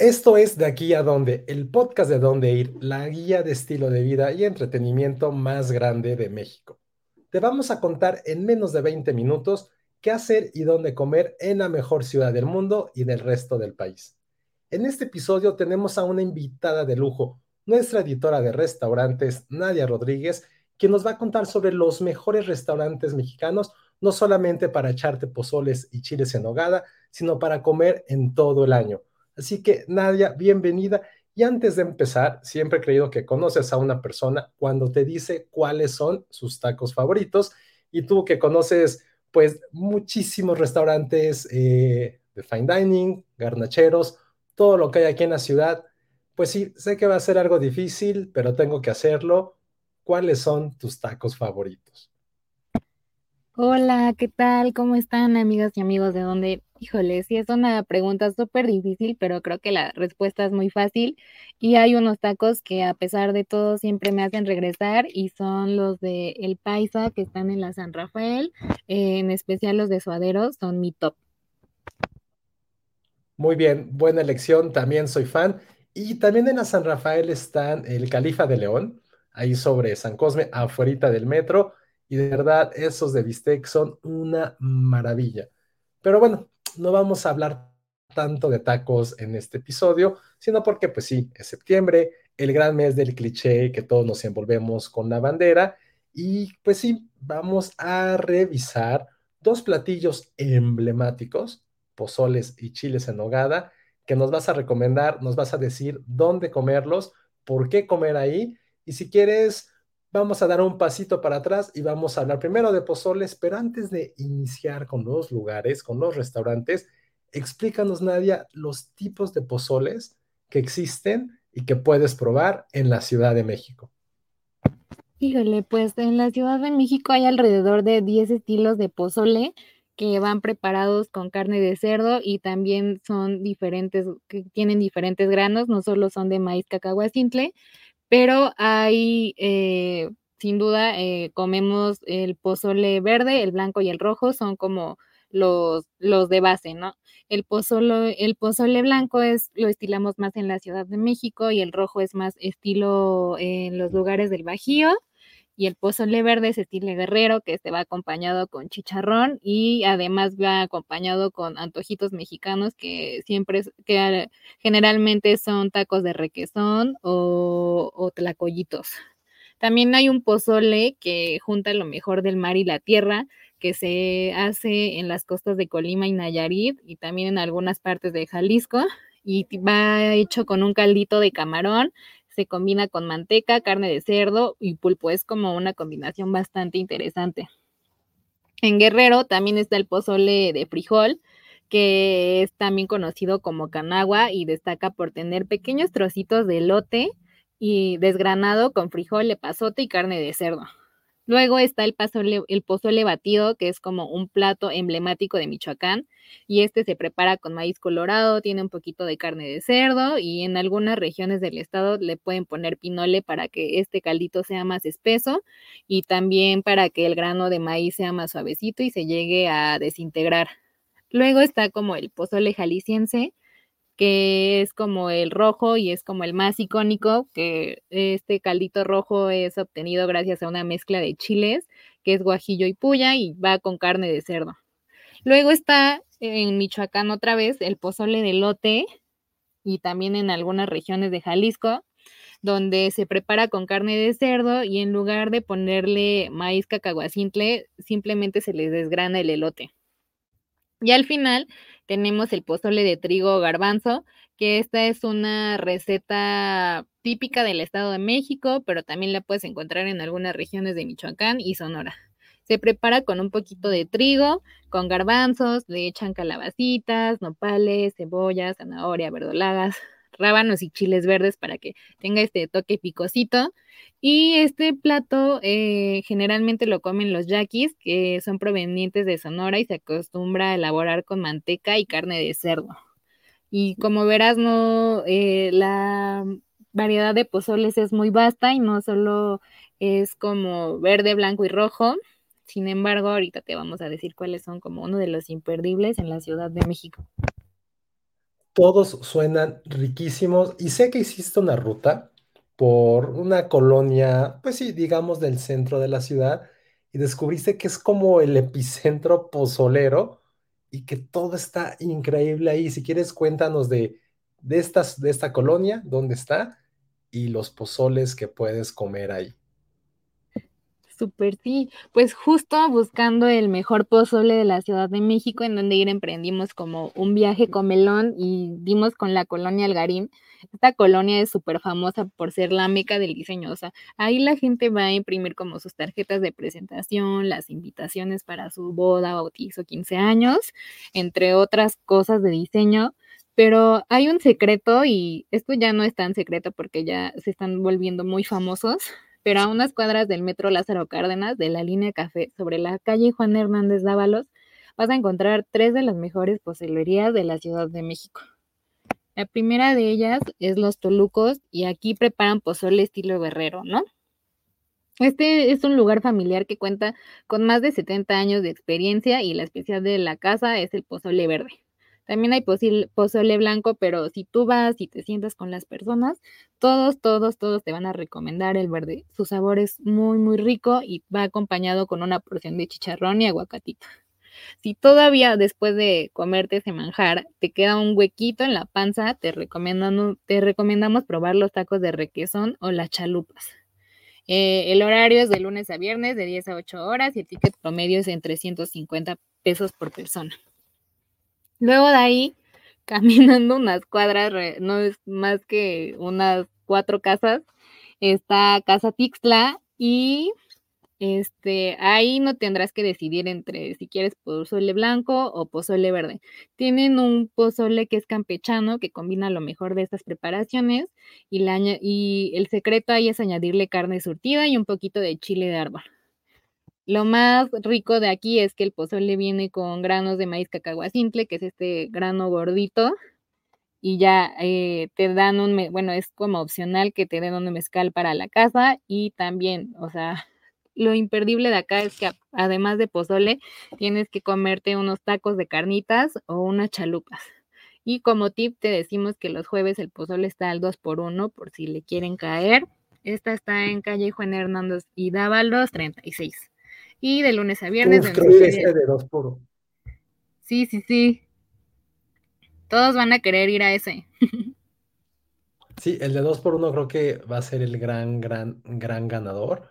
Esto es De aquí a dónde, el podcast de dónde ir, la guía de estilo de vida y entretenimiento más grande de México. Te vamos a contar en menos de 20 minutos qué hacer y dónde comer en la mejor ciudad del mundo y del resto del país. En este episodio tenemos a una invitada de lujo, nuestra editora de restaurantes, Nadia Rodríguez, quien nos va a contar sobre los mejores restaurantes mexicanos, no solamente para echarte pozoles y chiles en hogada, sino para comer en todo el año. Así que, Nadia, bienvenida. Y antes de empezar, siempre he creído que conoces a una persona cuando te dice cuáles son sus tacos favoritos. Y tú que conoces, pues, muchísimos restaurantes eh, de fine dining, garnacheros, todo lo que hay aquí en la ciudad, pues sí, sé que va a ser algo difícil, pero tengo que hacerlo. ¿Cuáles son tus tacos favoritos? Hola, ¿qué tal? ¿Cómo están, amigas y amigos de dónde Híjole, sí es una pregunta súper difícil, pero creo que la respuesta es muy fácil. Y hay unos tacos que a pesar de todo siempre me hacen regresar y son los de El Paisa que están en la San Rafael, en especial los de Suadero, son mi top. Muy bien, buena elección, también soy fan. Y también en la San Rafael están el Califa de León, ahí sobre San Cosme, afuera del metro. Y de verdad, esos de bistec son una maravilla. Pero bueno, no vamos a hablar tanto de tacos en este episodio, sino porque pues sí, es septiembre, el gran mes del cliché que todos nos envolvemos con la bandera. Y pues sí, vamos a revisar dos platillos emblemáticos, pozoles y chiles en nogada, que nos vas a recomendar, nos vas a decir dónde comerlos, por qué comer ahí. Y si quieres vamos a dar un pasito para atrás y vamos a hablar primero de pozoles, pero antes de iniciar con los lugares, con los restaurantes, explícanos, Nadia, los tipos de pozoles que existen y que puedes probar en la Ciudad de México. Híjole, pues en la Ciudad de México hay alrededor de 10 estilos de pozole que van preparados con carne de cerdo y también son diferentes, que tienen diferentes granos, no solo son de maíz cacahuacintle, pero hay, eh, sin duda, eh, comemos el pozole verde, el blanco y el rojo, son como los, los de base, ¿no? El pozole, el pozole blanco es, lo estilamos más en la Ciudad de México y el rojo es más estilo en los lugares del Bajío y el pozole verde es estilo guerrero que se va acompañado con chicharrón y además va acompañado con antojitos mexicanos que siempre, que generalmente son tacos de requesón o, o tlacoyitos. También hay un pozole que junta lo mejor del mar y la tierra, que se hace en las costas de Colima y Nayarit y también en algunas partes de Jalisco y va hecho con un caldito de camarón se combina con manteca, carne de cerdo y pulpo. Es como una combinación bastante interesante. En Guerrero también está el pozole de frijol, que es también conocido como canagua y destaca por tener pequeños trocitos de lote y desgranado con frijol, epazote y carne de cerdo. Luego está el, pozole, batido, que es como un plato emblemático de Michoacán, y este se prepara con maíz colorado, tiene un poquito de carne de cerdo y en algunas regiones del estado le pueden poner pinole para que este caldito sea más espeso y también para que el grano de maíz sea más suavecito y se llegue a desintegrar. Luego está como el pozole jalisciense, que es como el rojo y es como el más icónico, que este caldito rojo es obtenido gracias a una mezcla de chiles, que es guajillo y puya y va con carne de cerdo. Luego está en Michoacán otra vez el pozole de lote y también en algunas regiones de Jalisco, donde se prepara con carne de cerdo y en lugar de ponerle maíz cacahuacintle, simplemente se les desgrana el elote. Y al final tenemos el pozole de trigo garbanzo, que esta es una receta típica del Estado de México, pero también la puedes encontrar en algunas regiones de Michoacán y Sonora. Se prepara con un poquito de trigo, con garbanzos, le echan calabacitas, nopales, cebollas, zanahoria, verdolagas, rábanos y chiles verdes para que tenga este toque picosito. Y este plato eh, generalmente lo comen los yaquis, que son provenientes de Sonora y se acostumbra a elaborar con manteca y carne de cerdo. Y como verás, no, eh, la variedad de pozoles es muy vasta y no solo es como verde, blanco y rojo. Sin embargo, ahorita te vamos a decir cuáles son como uno de los imperdibles en la Ciudad de México todos suenan riquísimos y sé que hiciste una ruta por una colonia, pues sí, digamos del centro de la ciudad y descubriste que es como el epicentro pozolero y que todo está increíble ahí. Si quieres, cuéntanos de, de, estas, de esta colonia, dónde está y los pozoles que puedes comer ahí. Súper, sí. Pues justo buscando el mejor pozole de la Ciudad de México, en donde ir emprendimos como un viaje con melón y dimos con la colonia Algarín. Esta colonia es súper famosa por ser la meca del diseño. O sea, ahí la gente va a imprimir como sus tarjetas de presentación, las invitaciones para su boda, bautizo, 15 años, entre otras cosas de diseño. Pero hay un secreto y esto ya no es tan secreto porque ya se están volviendo muy famosos pero a unas cuadras del metro Lázaro Cárdenas de la línea Café, sobre la calle Juan Hernández Dávalos, vas a encontrar tres de las mejores pozelerías de la Ciudad de México. La primera de ellas es Los Tolucos y aquí preparan pozole estilo guerrero, ¿no? Este es un lugar familiar que cuenta con más de 70 años de experiencia y la especial de la casa es el pozole verde. También hay pozole blanco, pero si tú vas y te sientas con las personas, todos, todos, todos te van a recomendar el verde. Su sabor es muy, muy rico y va acompañado con una porción de chicharrón y aguacatito. Si todavía después de comerte ese manjar te queda un huequito en la panza, te recomendamos, probar los tacos de requesón o las chalupas. Eh, el horario es de lunes a viernes de 10 a 8 horas y el ticket promedio es en 350 pesos por persona. Luego de ahí, caminando unas cuadras, no es más que unas cuatro casas, está Casa Tixla y este, ahí no tendrás que decidir entre si quieres pozole blanco o pozole verde. Tienen un pozole que es campechano, que combina lo mejor de estas preparaciones, y, y el secreto ahí es añadirle carne surtida y un poquito de chile de árbol. Lo más rico de aquí es que el pozole viene con granos de maíz cacahuacintle, que es este grano gordito, y ya eh, te dan un, bueno, es como opcional que te den un mezcal para la casa y también, o sea, lo imperdible de acá es que además de pozole, tienes que comerte unos tacos de carnitas o unas chalupas. Y como tip te decimos que los jueves el pozole está al 2 por 1 por si le quieren caer. Esta está en calle Juan Hernández y Dávalos 36 y de lunes a viernes. Uf, creo que este de dos por Sí, sí, sí. Todos van a querer ir a ese. sí, el de dos por uno creo que va a ser el gran, gran, gran ganador.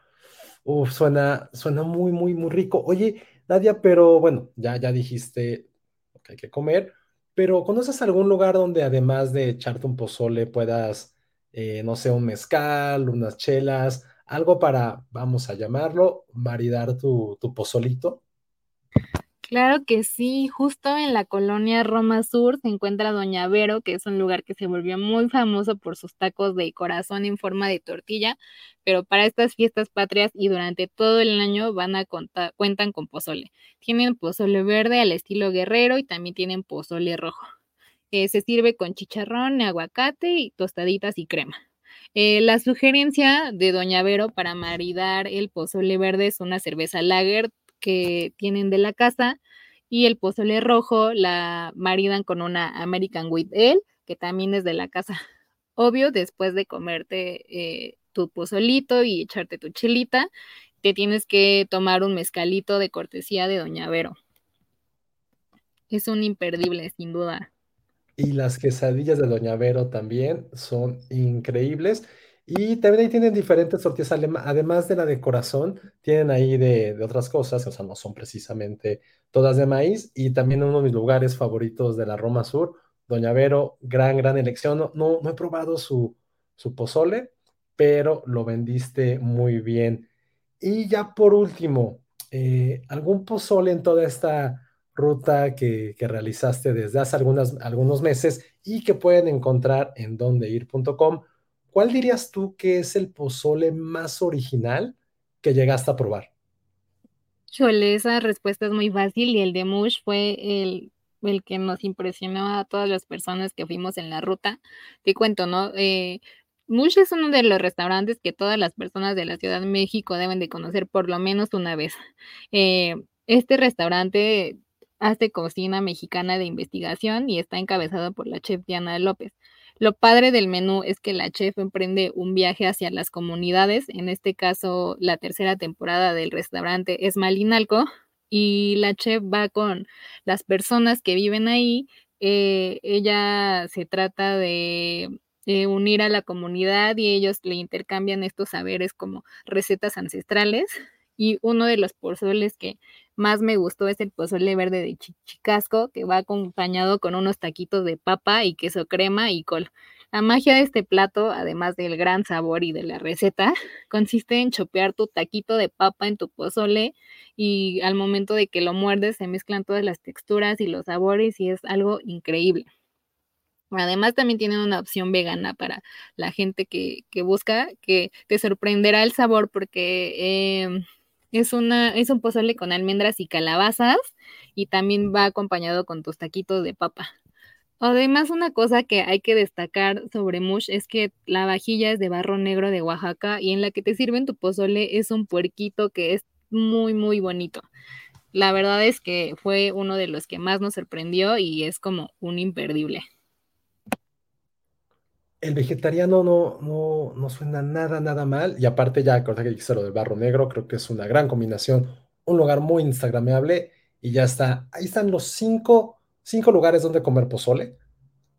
Uf, suena, suena muy, muy, muy rico. Oye, Nadia, pero bueno, ya, ya dijiste lo que hay que comer, pero ¿conoces algún lugar donde además de echarte un pozole puedas, eh, no sé, un mezcal, unas chelas, algo para, vamos a llamarlo, maridar tu, pozolito? Claro que sí, justo en la colonia Roma Sur se encuentra Doña Vero, que es un lugar que se volvió muy famoso por sus tacos de corazón en forma de tortilla, pero para estas fiestas patrias y durante todo el año van a contar, cuentan con pozole. Tienen pozole verde al estilo guerrero y también tienen pozole rojo. Eh, se sirve con chicharrón, aguacate y tostaditas y crema. Eh, la sugerencia de Doña Vero para maridar el pozole verde es una cerveza lager que tienen de la casa y el pozole rojo la maridan con una American With Ale que también es de la casa. Obvio, después de comerte eh, tu pozolito y echarte tu chilita, te tienes que tomar un mezcalito de cortesía de Doña Vero. Es un imperdible, sin duda. Y las quesadillas de Doña Vero también son increíbles. Y también ahí tienen diferentes tortillas, además de la de corazón, tienen ahí de, otras cosas, o sea, no son precisamente todas de maíz. Y también uno de mis lugares favoritos de la Roma Sur, Doña Vero, gran, gran elección. No, no, he probado su, su pozole, pero lo vendiste muy bien. Y ya por último, eh, ¿algún pozole en toda esta ruta que, realizaste desde hace algunas, algunos meses y que pueden encontrar en dondeir.com. ¿Cuál dirías tú que es el pozole más original que llegaste a probar? Chole, esa respuesta es muy fácil y el de Mush fue el, el que nos impresionó a todas las personas que fuimos en la ruta. Te cuento, ¿no? Eh, Mush es uno de los restaurantes que todas las personas de la Ciudad de México deben de conocer por lo menos una vez. Eh, este restaurante hace cocina mexicana de investigación y está encabezado por la chef Diana López. Lo padre del menú es que la chef emprende un viaje hacia las comunidades, en este caso la tercera temporada del restaurante es Malinalco, y la chef va con las personas que viven ahí. Eh, ella se trata de unir a la comunidad y ellos le intercambian estos saberes como recetas ancestrales. Y uno de los pozoles que más me gustó es el pozole verde de Chicasco, que va acompañado con unos taquitos de papa y queso crema y col. La magia de este plato, además del gran sabor y de la receta, consiste en chopear tu taquito de papa en tu pozole y al momento de que lo muerdes se mezclan todas las texturas y los sabores y es algo increíble. Además, también tienen una opción vegana para la gente que, busca, que te sorprenderá el sabor porque em, es, una, es un pozole con almendras y calabazas y también va acompañado con tus taquitos de papa. Además, una cosa que hay que destacar sobre Mush es que la vajilla es de barro negro de Oaxaca y en la que te sirven tu pozole es un puerquito que es muy, muy bonito. La verdad es que fue uno de los que más nos sorprendió y es como un imperdible. El vegetariano no, no, no suena nada, nada mal. Y aparte, ya cosa que dijiste lo del barro negro, creo que es una gran combinación. Un lugar muy instagramable y ya está. Ahí están los cinco cinco lugares donde comer pozole,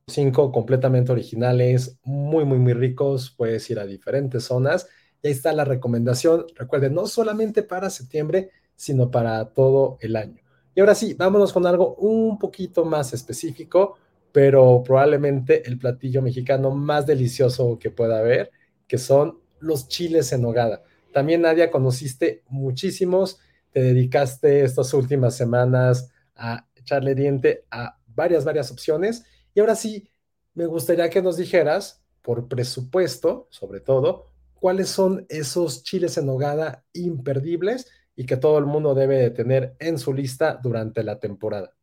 cinco completamente originales, muy, muy, muy ricos, puedes ir a diferentes zonas. Y ahí está la recomendación, recuerden, no solamente para septiembre, sino para todo el año. Y ahora sí, vámonos con algo un poquito más específico, pero probablemente el platillo mexicano más delicioso que pueda haber, que son los chiles en nogada. También, Nadia, conociste muchísimos, te dedicaste estas últimas semanas a echarle diente a varias, varias opciones. Y ahora sí, me gustaría que nos dijeras, por presupuesto, sobre todo, cuáles son esos chiles en nogada imperdibles y que todo el mundo debe de tener en su lista durante la temporada.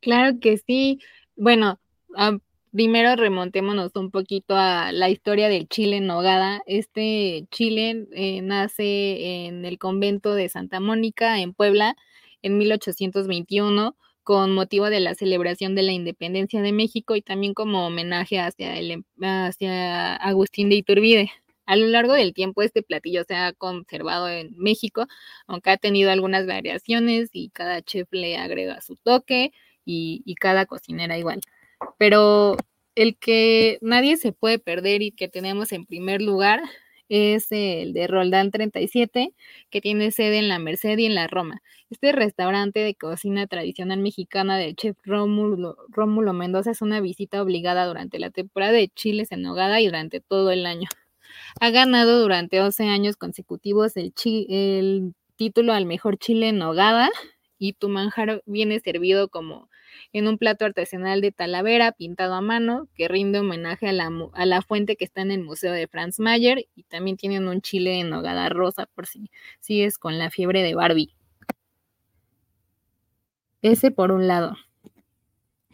Claro que sí. Bueno, ah, primero remontémonos un poquito a la historia del chile en nogada. Este chile eh, nace en el convento de Santa Mónica, en Puebla, en 1821 con motivo de la celebración de la independencia de México y también como homenaje hacia, el, em, hacia Agustín de Iturbide. A lo largo del tiempo este platillo se ha conservado en México, aunque ha tenido algunas variaciones y cada chef le agrega su toque y, cada cocinera igual. Pero el que nadie se puede perder y que tenemos en primer lugar es el de Roldán 37, que tiene sede en la Merced y en la Roma. Este restaurante de cocina tradicional mexicana del chef Rómulo, Rómulo Mendoza es una visita obligada durante la temporada de chiles en nogada y durante todo el año. Ha ganado durante 11 años consecutivos el, el título al mejor chile en nogada y tu manjar viene servido como en un plato artesanal de Talavera pintado a mano que rinde homenaje a la, a la fuente que está en el Museo de Franz Mayer y también tienen un chile en nogada rosa por si sigues con la fiebre de Barbie. Ese por un lado.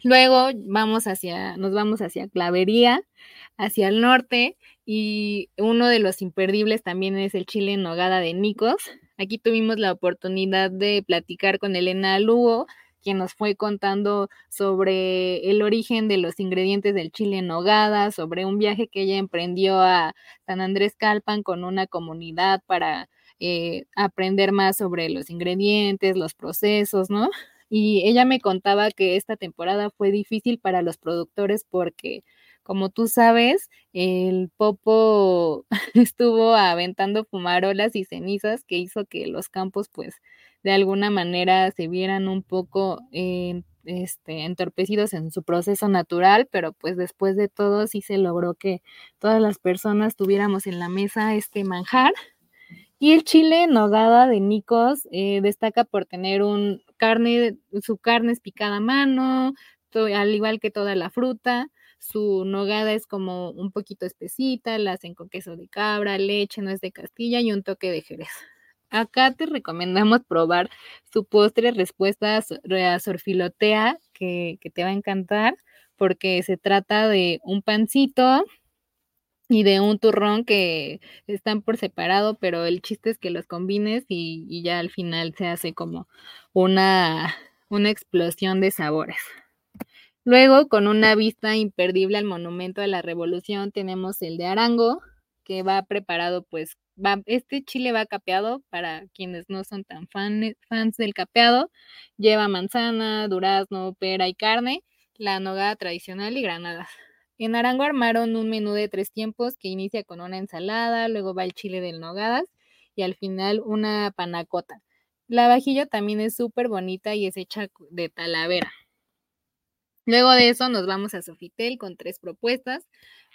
Luego vamos hacia, nos vamos hacia Clavería, hacia el norte, y uno de los imperdibles también es el chile en nogada de Nicos. Aquí tuvimos la oportunidad de platicar con Elena Lugo, quien nos fue contando sobre el origen de los ingredientes del chile en nogada, sobre un viaje que ella emprendió a San Andrés Calpan con una comunidad para eh, aprender más sobre los ingredientes, los procesos, ¿no? Y ella me contaba que esta temporada fue difícil para los productores porque como tú sabes, el Popo estuvo aventando fumarolas y cenizas que hizo que los campos pues de alguna manera se vieran un poco este, entorpecidos en su proceso natural, pero pues después de todo sí se logró que todas las personas tuviéramos en la mesa este manjar. Y el chile nogada de Nicos eh, destaca por tener un carne, su carne es picada a mano, al igual que toda la fruta. Su nogada es como un poquito espesita, la hacen con queso de cabra, leche, nuez de castilla y un toque de jerez. Acá te recomendamos probar su postre respuesta a sorfilotea, que, que te va a encantar, porque se trata de un pancito y de un turrón que están por separado, pero el chiste es que los combines y, y, ya al final se hace como una, una explosión de sabores. Luego, con una vista imperdible al Monumento de la Revolución, tenemos el de Arango, que va preparado, pues, este chile va capeado para quienes no son tan fans del capeado. Lleva manzana, durazno, pera y carne, la nogada tradicional y granadas. En Arango armaron un menú de tres tiempos que inicia con una ensalada, luego va el chile del nogadas y al final una panacota. La vajilla también es súper bonita y es hecha de talavera. Luego de eso nos vamos a Sofitel con tres propuestas.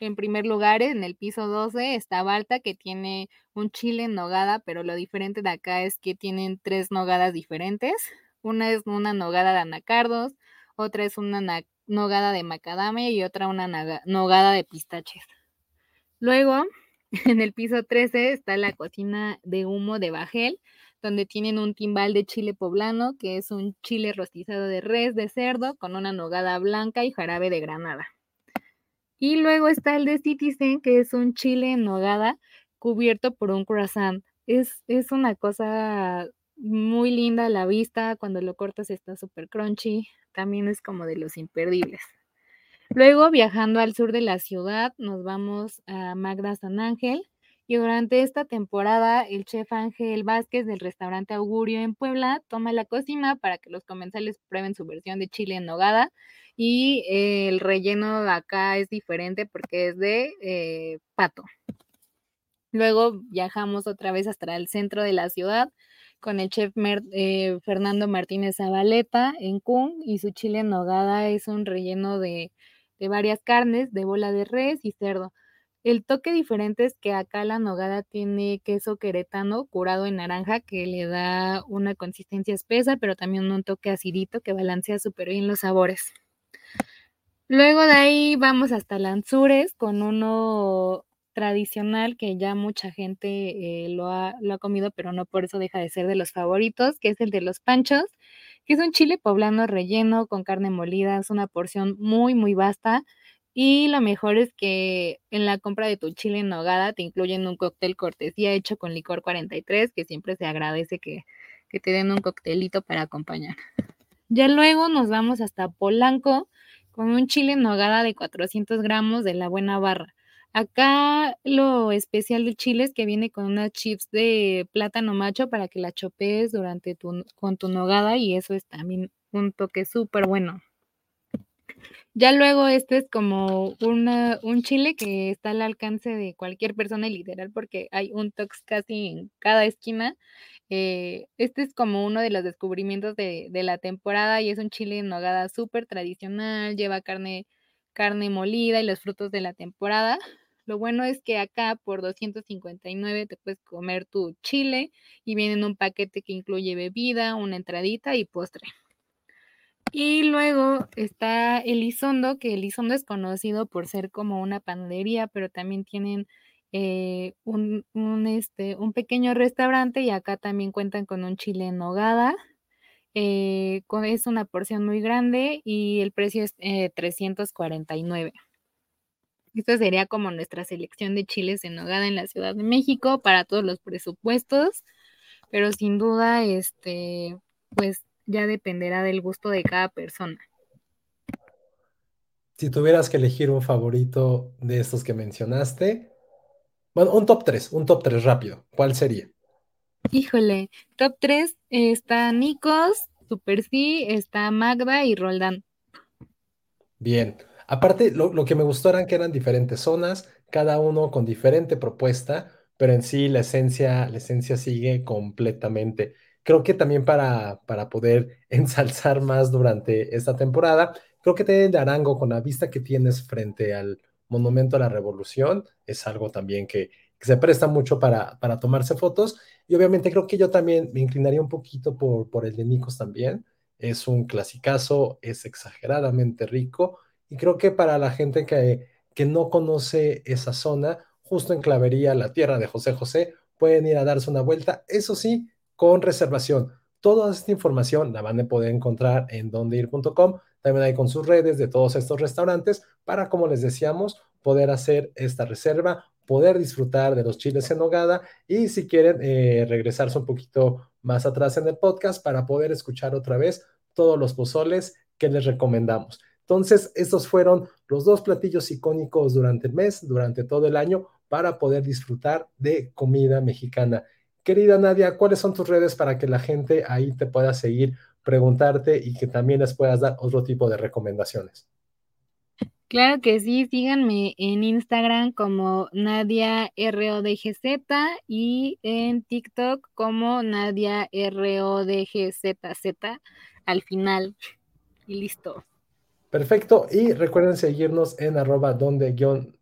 En primer lugar, en el piso 12 está Balta, que tiene un chile en nogada, pero lo diferente de acá es que tienen tres nogadas diferentes. Una es una nogada de anacardos, otra es una nogada de macadamia y otra una nogada de pistaches. Luego, en el piso 13 está la cocina de humo de Bajel, donde tienen un timbal de chile poblano, que es un chile rostizado de res, de cerdo, con una nogada blanca y jarabe de granada. Y luego está el de Citizen, que es un chile en nogada cubierto por un croissant. Es, es una cosa muy linda a la vista, cuando lo cortas está súper crunchy, también es como de los imperdibles. Luego, viajando al sur de la ciudad, nos vamos a Magda San Ángel, y durante esta temporada el chef Ángel Vázquez del restaurante Augurio en Puebla toma la cocina para que los comensales prueben su versión de chile en nogada y eh, el relleno de acá es diferente porque es de eh, pato. Luego viajamos otra vez hasta el centro de la ciudad con el chef eh, Fernando Martínez Zabaleta en Kun y su chile en nogada es un relleno de varias carnes, de bola de res y cerdo. El toque diferente es que acá la nogada tiene queso queretano curado en naranja que le da una consistencia espesa, pero también un toque acidito que balancea súper bien los sabores. Luego de ahí vamos hasta Lanzures con uno tradicional que ya mucha gente eh, lo, ha, lo ha comido, pero no por eso deja de ser de los favoritos, que es el de los panchos, que es un chile poblano relleno con carne molida, es una porción muy, muy vasta y lo mejor es que en la compra de tu chile en nogada te incluyen un cóctel cortesía hecho con licor 43, que siempre se agradece que, te den un coctelito para acompañar. Ya luego nos vamos hasta Polanco con un chile en nogada de 400 gramos de la buena barra. Acá lo especial del chile es que viene con unas chips de plátano macho para que la chopees durante tu, con tu nogada y eso es también un toque súper bueno. Ya luego este es como una, un chile que está al alcance de cualquier persona literal porque hay un tox casi en cada esquina. Eh, este es como uno de los descubrimientos de, de la temporada y es un chile en nogada súper tradicional, lleva carne, carne molida y los frutos de la temporada. Lo bueno es que acá por 259 te puedes comer tu chile y viene en un paquete que incluye bebida, una entradita y postre. Y luego está Elizondo, que Elizondo es conocido por ser como una panadería, pero también tienen eh, un, este, un pequeño restaurante y acá también cuentan con un chile en nogada. Eh, es una porción muy grande y el precio es 349. Eh, Esto sería como nuestra selección de chiles en nogada en la Ciudad de México para todos los presupuestos, pero sin duda, este, pues ya dependerá del gusto de cada persona. Si tuvieras que elegir un favorito de estos que mencionaste, bueno, un top 3, un top 3 rápido, ¿cuál sería? Híjole, top 3 está Nikos, Super C, está Magda y Roldán. Bien, aparte lo, lo que me gustó eran que eran diferentes zonas, cada uno con diferente propuesta, pero en sí la esencia, la esencia sigue completamente creo que también para, para poder ensalzar más durante esta temporada, creo que te de Arango con la vista que tienes frente al Monumento a la Revolución es algo también que, se presta mucho para, para tomarse fotos y obviamente creo que yo también me inclinaría un poquito por, por el de Nicos también. Es un clasicazo, es exageradamente rico y creo que para la gente que, que no conoce esa zona, justo en Clavería, la tierra de José José, pueden ir a darse una vuelta. Eso sí, con reservación. Toda esta información la van a poder encontrar en dondeir.com. También hay con sus redes de todos estos restaurantes para, como les decíamos, poder hacer esta reserva, poder disfrutar de los chiles en nogada y si quieren eh, regresarse un poquito más atrás en el podcast para poder escuchar otra vez todos los pozoles que les recomendamos. Entonces, estos fueron los dos platillos icónicos durante el mes, durante todo el año, para poder disfrutar de comida mexicana. Querida Nadia, ¿cuáles son tus redes para que la gente ahí te pueda seguir, preguntarte y que también les puedas dar otro tipo de recomendaciones? Claro que sí, síganme en Instagram como Nadia RODGZ y en TikTok como Nadia RODGZZ al final. Y listo. Perfecto. Y recuerden seguirnos en arroba donde guion,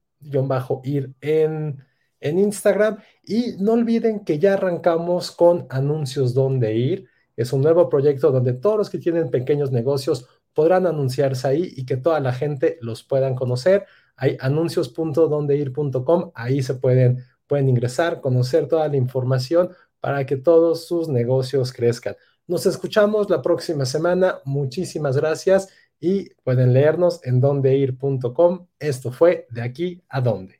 bajo ir en, en Instagram. Y no olviden que ya arrancamos con anuncios donde ir. Es un nuevo proyecto donde todos los que tienen pequeños negocios podrán anunciarse ahí y que toda la gente los puedan conocer. Hay anuncios.dondeir.com, ahí se pueden, pueden ingresar, conocer toda la información para que todos sus negocios crezcan. Nos escuchamos la próxima semana. Muchísimas gracias y pueden leernos en dondeir.com. Esto fue de aquí a dónde.